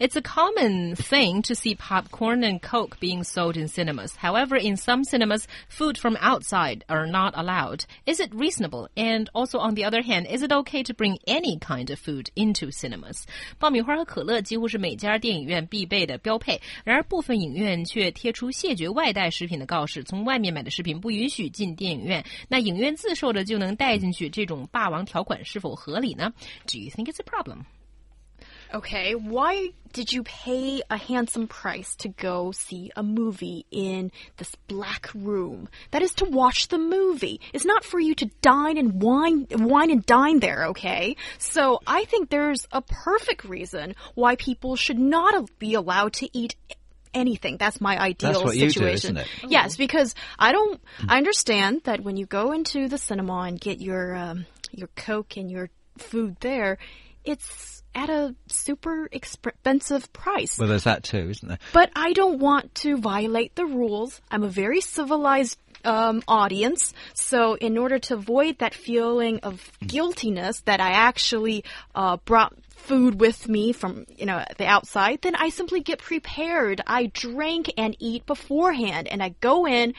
It's a common thing to see popcorn and Coke being sold in cinemas. However, in some cinemas, food from outside are not allowed. Is it reasonable? And also, on the other hand, is it okay to bring any kind of food into cinemas? 爆米花和可乐几乎是每家电影院必备的标配，然而部分影院却贴出谢绝外带食品的告示，从外面买的食品不允许进电影院。那影院自售的就能带进去，这种霸王条款是否合理呢？Do you think it's a problem? Okay, why did you pay a handsome price to go see a movie in this black room? That is to watch the movie. It's not for you to dine and wine, wine and dine there, okay? So I think there's a perfect reason why people should not be allowed to eat anything. That's my ideal That's what situation. you do, isn't it? Yes, because I don't. I understand that when you go into the cinema and get your um, your Coke and your food there, it's at a super expensive price. Well, there's that too, isn't there? But I don't want to violate the rules. I'm a very civilized um, audience. So, in order to avoid that feeling of guiltiness that I actually uh, brought food with me from you know the outside, then I simply get prepared. I drink and eat beforehand, and I go in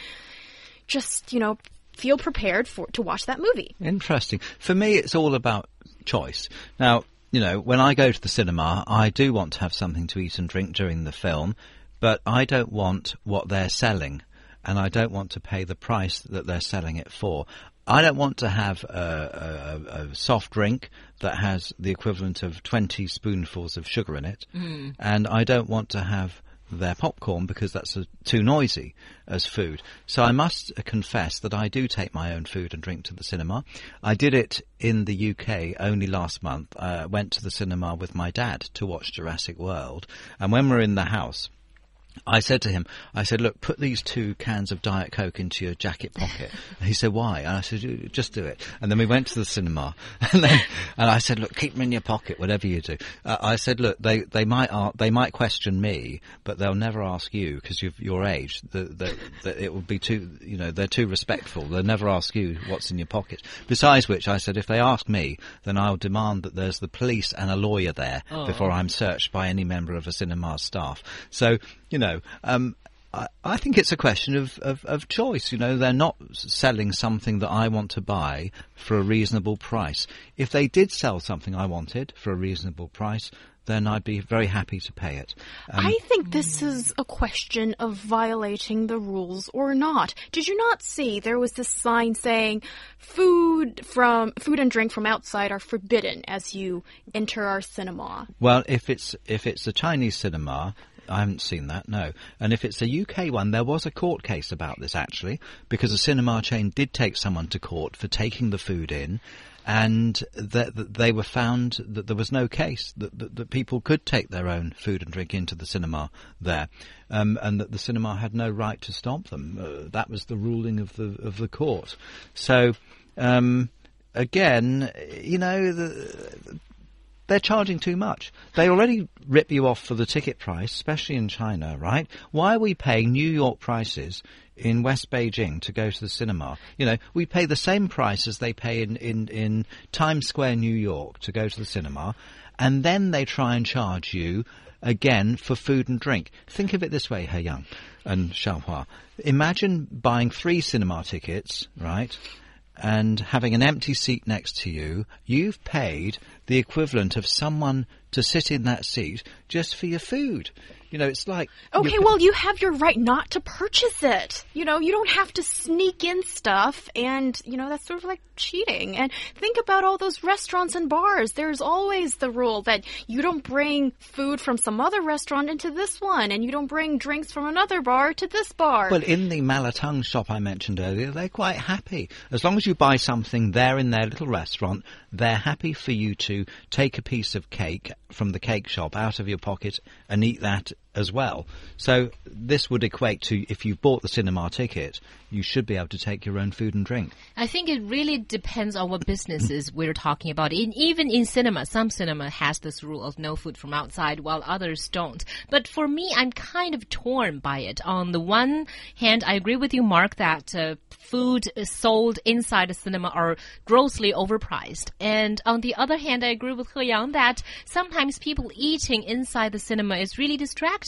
just you know feel prepared for to watch that movie. Interesting. For me, it's all about choice. Now, you know, when I go to the cinema, I do want to have something to eat and drink during the film, but I don't want what they're selling, and I don't want to pay the price that they're selling it for. I don't want to have a, a, a soft drink that has the equivalent of 20 spoonfuls of sugar in it, hmm. and I don't want to have their popcorn because that's uh too noisy as food. So I must confess that I do take my own food and drink to the cinema. I did it in the UK only last month. I went to the cinema with my dad to watch Jurassic World, and when we're in the house, I said to him, I said, look, put these two cans of Diet Coke into your jacket pocket. And he said, why? And I said, just do it. And then we went to the cinema. And then, and I said, look, keep them in your pocket, whatever you do. Uh, I said, look, they, they might, ar- they might question me, but they'll never ask you because you're your age. That that that it would be too, you know, they're too respectful. They'll never ask you what's in your pocket. Besides which, I said, if they ask me, then I'll demand that there's the police and a lawyer there before I'm searched by any member of a cinema staff. So, you know, um, I, I think it's a question of, of, of choice. You know, they're not selling something that I want to buy for a reasonable price. If they did sell something I wanted for a reasonable price, then I'd be very happy to pay it. Um, I think this is a question of violating the rules or not. Did you not see there was this sign saying food from food and drink from outside are forbidden as you enter our cinema? Well, if it's if it's a Chinese cinema, I haven't seen that. No, and if it's a UK one, there was a court case about this actually, because a cinema chain did take someone to court for taking the food in. And that that they were found that there was no case that, that, that people could take their own food and drink into the cinema there, um, and that the cinema had no right to stop them. Uh, that was the ruling of the of the court. So um, again, you know, the, they're charging too much. They already rip you off for the ticket price, especially in China, right? Why are we paying New York prices in West Beijing to go to the cinema? You know, we pay the same price as they pay in, in, in Times Square, New York to go to the cinema, and then they try and charge you again for food and drink. Think of it this way, He Yang and Xiaohua. Imagine buying three cinema tickets, right? and having an empty seat next to you, you've paid the equivalent of someone to sit in that seat just for your food. You know, it's like Okay, well, you have your right not to purchase it. You know, you don't have to sneak in stuff, and, you know, that's sort of like cheating. And think about all those restaurants and bars. There's always the rule that you don't bring food from some other restaurant into this one, and you don't bring drinks from another bar to this bar. Well, in the Malatang shop I mentioned earlier, they're quite happy. As long as you buy something there in their little restaurant, they're happy for you to take a piece of cake from the cake shop out of your pocket and eat that as well. So this would equate to if you bought the cinema ticket, you should be able to take your own food and drink. I think it really depends on what businesses we're talking about. In, even in cinema, some cinema has this rule of no food from outside, while others don't. But for me, I'm kind of torn by it. On the one hand, I agree with you, Mark, that uh, food sold inside a cinema are grossly overpriced. And on the other hand, I agree with He Yang that sometimes people eating inside the cinema is really distracting.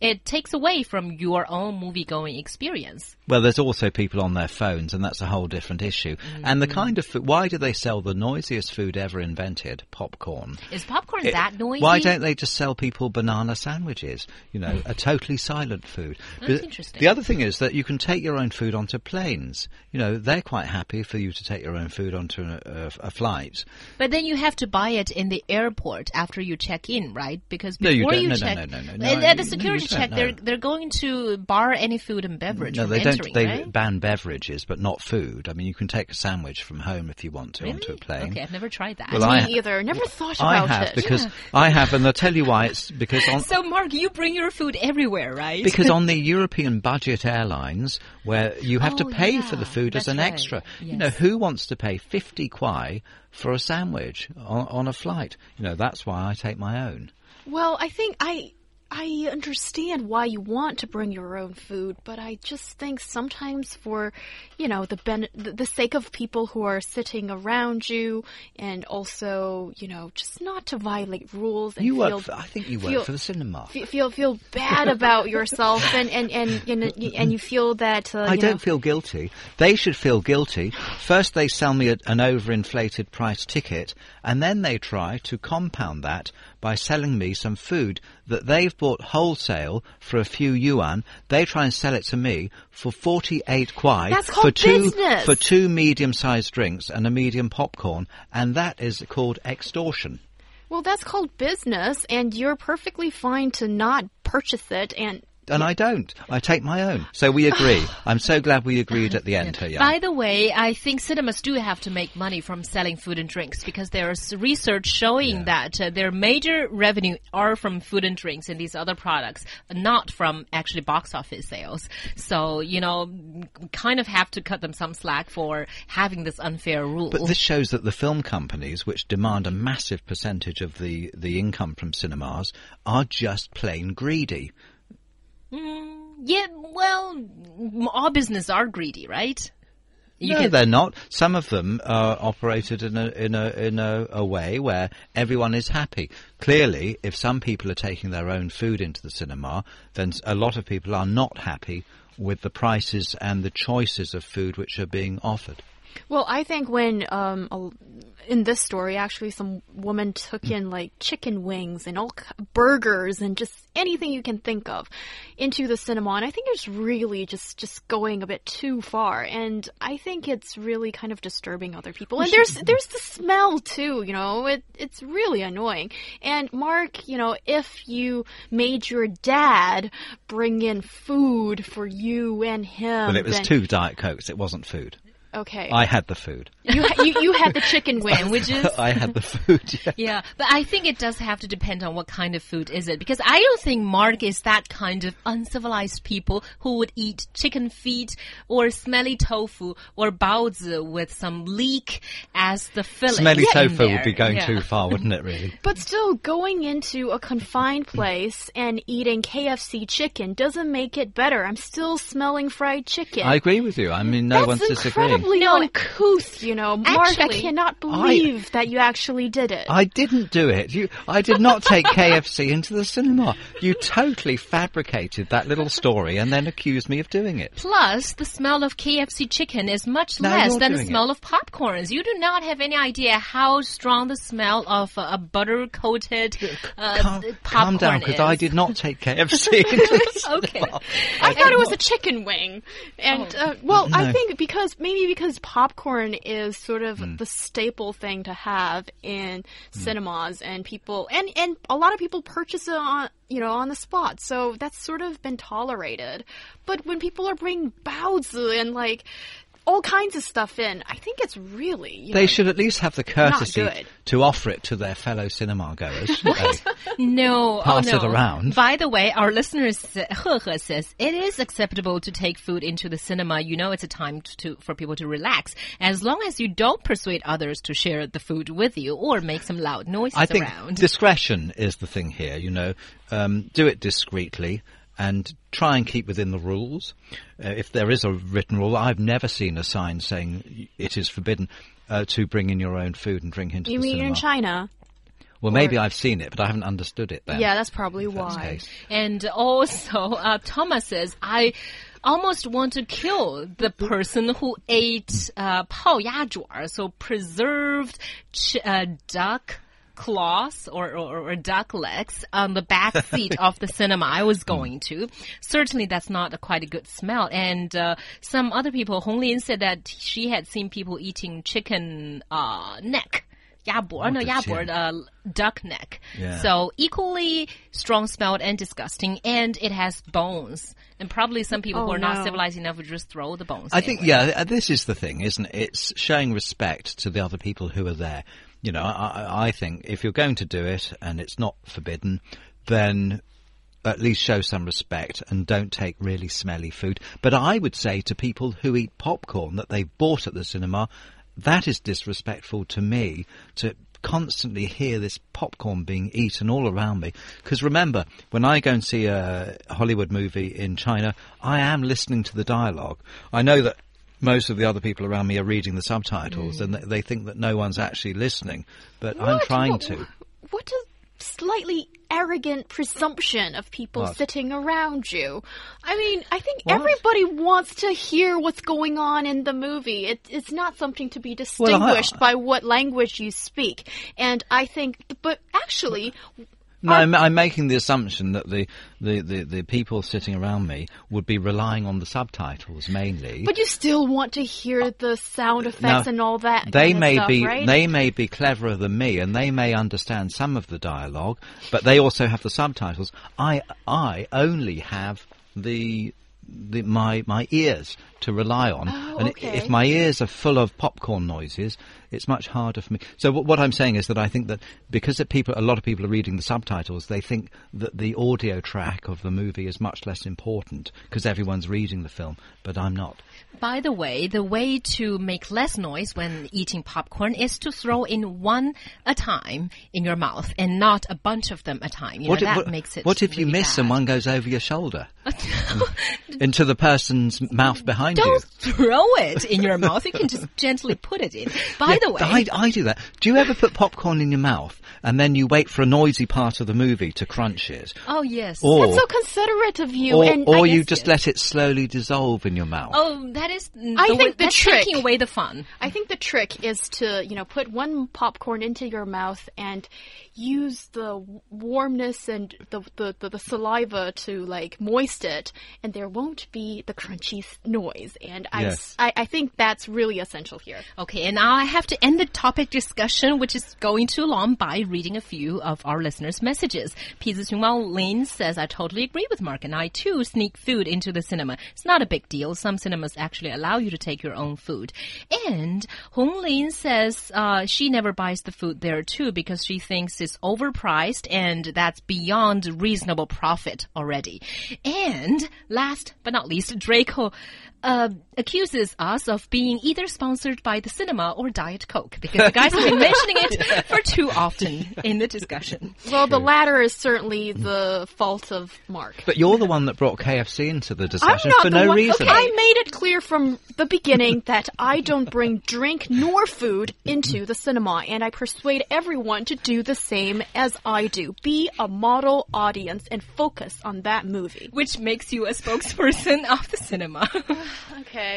It takes away from your own movie going experience. Well, there's also people on their phones, and that's a whole different issue. And the mm. kind of food, why do they sell the noisiest food ever invented, popcorn? Is popcorn It- that noisy? Why don't they just sell people banana sandwiches? You know, a totally silent food. That's The- interesting. The other thing is that you can take your own food onto planes. You know, they're quite happy for you to take your own food onto a, a, a flight. But then you have to buy it in the airport after you check in, right? Because No, before you don't. No, no, check, no, no, no, no, at, at the security check, no. they're they're going to bar any food and beverage No, they entering, don't. They right? ban beverages, but not food. I mean, you can take a sandwich from home if you want to onto a Really? plane. Okay, I've never tried that. Well, I- Me either. Never thought about I have it. because I have, and I'll tell you why. It's because on so, Mark, you bring your food everywhere, right? because on the European budget airlines, where you have to Oh, pay for the food as an right. extra, you know, who wants to pay fifty kwai for a sandwich on, on a flight? You know, that's why I take my own. Well, I think I I understand why you want to bring your own food, but I just think sometimes for, you know, the ben the, sake of people who are sitting around you and also, you know, just not to violate rules and You feel work. For, I think you work feel- for the cinema. fe- feel feel bad about yourself and and and and, and you feel that uh, I don't know, feel guilty. They should feel guilty. First, they sell me an overinflated price ticket, and then they try to compound that by selling me some food that they've bought wholesale for a few yuan. They try and sell it to me for forty-eight kwai That's for two business. for two medium-sized drinks and a medium popcorn, and that is called extortion. Well, that's called business, and you're perfectly fine to not purchase it and. And I don't. I take my own. So we agree. I'm so glad we agreed at the end here. By the way, I think cinemas do have to make money from selling food and drinks because there's research showing that uh, their major revenue are from food and drinks and these other products, not from actually box office sales. So, you know, kind of have to cut them some slack for having this unfair rule. But this shows that the film companies, which demand a massive percentage of the, the income from cinemas, are just plain greedy. Yeah, well, all business are greedy, right? You no, can- they're not. Some of them are operated in a in a in a, a way where everyone is happy. Clearly, if some people are taking their own food into the cinema, then a lot of people are not happy with the prices and the choices of food which are being offered. Well, I think when um a- in this story, actually, some woman took in like chicken wings and all burgers and just anything you can think of into the cinema, and I think it's really just just going a bit too far, and I think it's really kind of disturbing other people. And there's there's the smell too, you know, it it's really annoying. And Mark, you know, if you made your dad bring in food for you and him, Well, it was then- two diet cokes. It wasn't food. Okay, I had the food. you, ha- you you had the chicken wings. Sandwiches. I had the food. Yeah. Yeah, but I think it does have to depend on what kind of food is it because I don't think Mark is that kind of uncivilized people who would eat chicken feet or smelly tofu or baozi with some leek as the filling. Smelly in tofu would be going Yeah. too far, wouldn't it? Really. But still, going into a confined place and eating KFC chicken doesn't make it better. I'm still smelling fried chicken. I agree with you. I mean, no That's one's disagreeing. Incredibly No, uncouth, you know. Mark, I cannot believe that you actually did it. I didn't do it. You, I did not take KFC into the cinema. You totally fabricated that little story and then accused me of doing it. Plus, the smell of KFC chicken is much No, less than the doing smell of popcorns. You do not have any idea how strong the smell of uh, a butter coated uh, calm, popcorn calm down, because I is. did not take KFC into the Okay. cinema. I thought it was a chicken wing. And, uh, well, I think because, maybe because popcorn is sort of Hmm. the staple thing to have in cinemas and people, and, and a lot of people purchase it on, you know, on the spot. So that's sort of been tolerated. But when people are bringing baozi and like, all kinds of stuff in. I think it's really you They know, should at least have the courtesy to offer it to their fellow cinema goers. shouldn't they? No, Pass oh, it no. around. By the way, our listeners, He He says it is acceptable to take food into the cinema. You know, it's a time to for people to relax, as long as you don't persuade others to share the food with you or make some loud noises I think around. discretion is the thing here. You know, um, do it discreetly and try and keep within the rules. Uh, if there is a written rule, I've never seen a sign saying it is forbidden uh, to bring in your own food and drink into You the mean cinema. in China? well, maybe I've seen it, but I haven't understood it. Then, Yeah, that's probably if that's the why. case. And also, uh, Thomas says, I almost want to kill the person who ate uh, 泡鸭爪, so preserved ch uh, duck claws or, or, or duck legs on the back seat of the cinema I was going to. Certainly that's not a, quite a good smell. And uh, some other people, Hong Lin said that she had seen people eating chicken uh, neck. 鸭脖, no, 我的 鸭脖, 天。 uh, duck neck. Yeah. So equally strong smelled and disgusting, and it has bones. And probably some people who Oh, are not no. civilized enough would just throw the bones. I think, anyway. yeah, th- this is the thing, isn't it? It's showing respect to the other people who are there. You know, I, I- think if you're going to do it and it's not forbidden, then at least show some respect and don't take really smelly food. But I would say to people who eat popcorn that they've bought at the cinema, that is disrespectful to me to constantly hear this popcorn being eaten all around me. Because remember, when I go and see a Hollywood movie in China, I am listening to the dialogue. I know that most of the other people around me are reading the subtitles mm. and they- they think that no one's actually listening, but I'm trying What- to. What a slightly arrogant presumption of people What? sitting around you. I mean, I think What? everybody wants to hear what's going on in the movie. It, it's not something to be Well, I- distinguished by what language you speak. And I think, but actually, No, I'm, I'm making the assumption that the, the, the, the people sitting around me would be relying on the subtitles mainly. but you still want to hear uh, the sound effects Now, and all that. They may stuff, be right? they may be cleverer than me, and they may understand some of the dialogue, but they also have the subtitles. I I only have the the my my ears to rely on, Oh, and okay. if my ears are full of popcorn noises, it's much harder for me. So what, what I'm saying is that I think that because that people, a lot of people are reading the subtitles, they think that the audio track of the movie is much less important because everyone's reading the film, but I'm not. By the way, the way to make less noise when eating popcorn is to throw in one a time in your mouth and not a bunch of them a time. You know, if- that what, makes it. what if you really miss bad. and one goes over your shoulder into the person's mouth behind you? Don't throw it in your mouth. You can just gently put it in. By Yeah, the way, I, I do that. Do you ever put popcorn in your mouth and then you wait for a noisy part of the movie to crunch it? oh yes. Or, That's so considerate of you. or, and or you guess- just let it slowly dissolve in your mouth? Oh, that is. I the think way, the that's trick- taking away the fun. I think the trick is to, you know, put one popcorn into your mouth and use the warmness and the, the, the, the saliva to like moist it, and there won't be the crunchy noise. And I, yes. I, I think that's really essential here. Okay, and now I have to end the topic discussion, which is going too long, by reading a few of our listeners' messages. Pizza Chungmao Lin says, I totally agree with Mark, and I too sneak food into the cinema. It's not a big deal. Some cinemas actually allow you to take your own food. And Hong Lin says uh, she never buys the food there too because she thinks it's overpriced and that's beyond reasonable profit already. And last but not least, Draco uh, accuses us of being either sponsored by the cinema or Diet Coke because the guys have been mentioning it for too often in the discussion. Well, the latter is certainly the fault of Mark. But you're the one that brought KFC into the discussion for the no one. reason. I made it clear from the beginning that I don't bring drink nor food into the cinema, and I persuade everyone to do the same as I do. Be a model audience and focus on that movie. Which makes you a spokesperson of the cinema. Okay.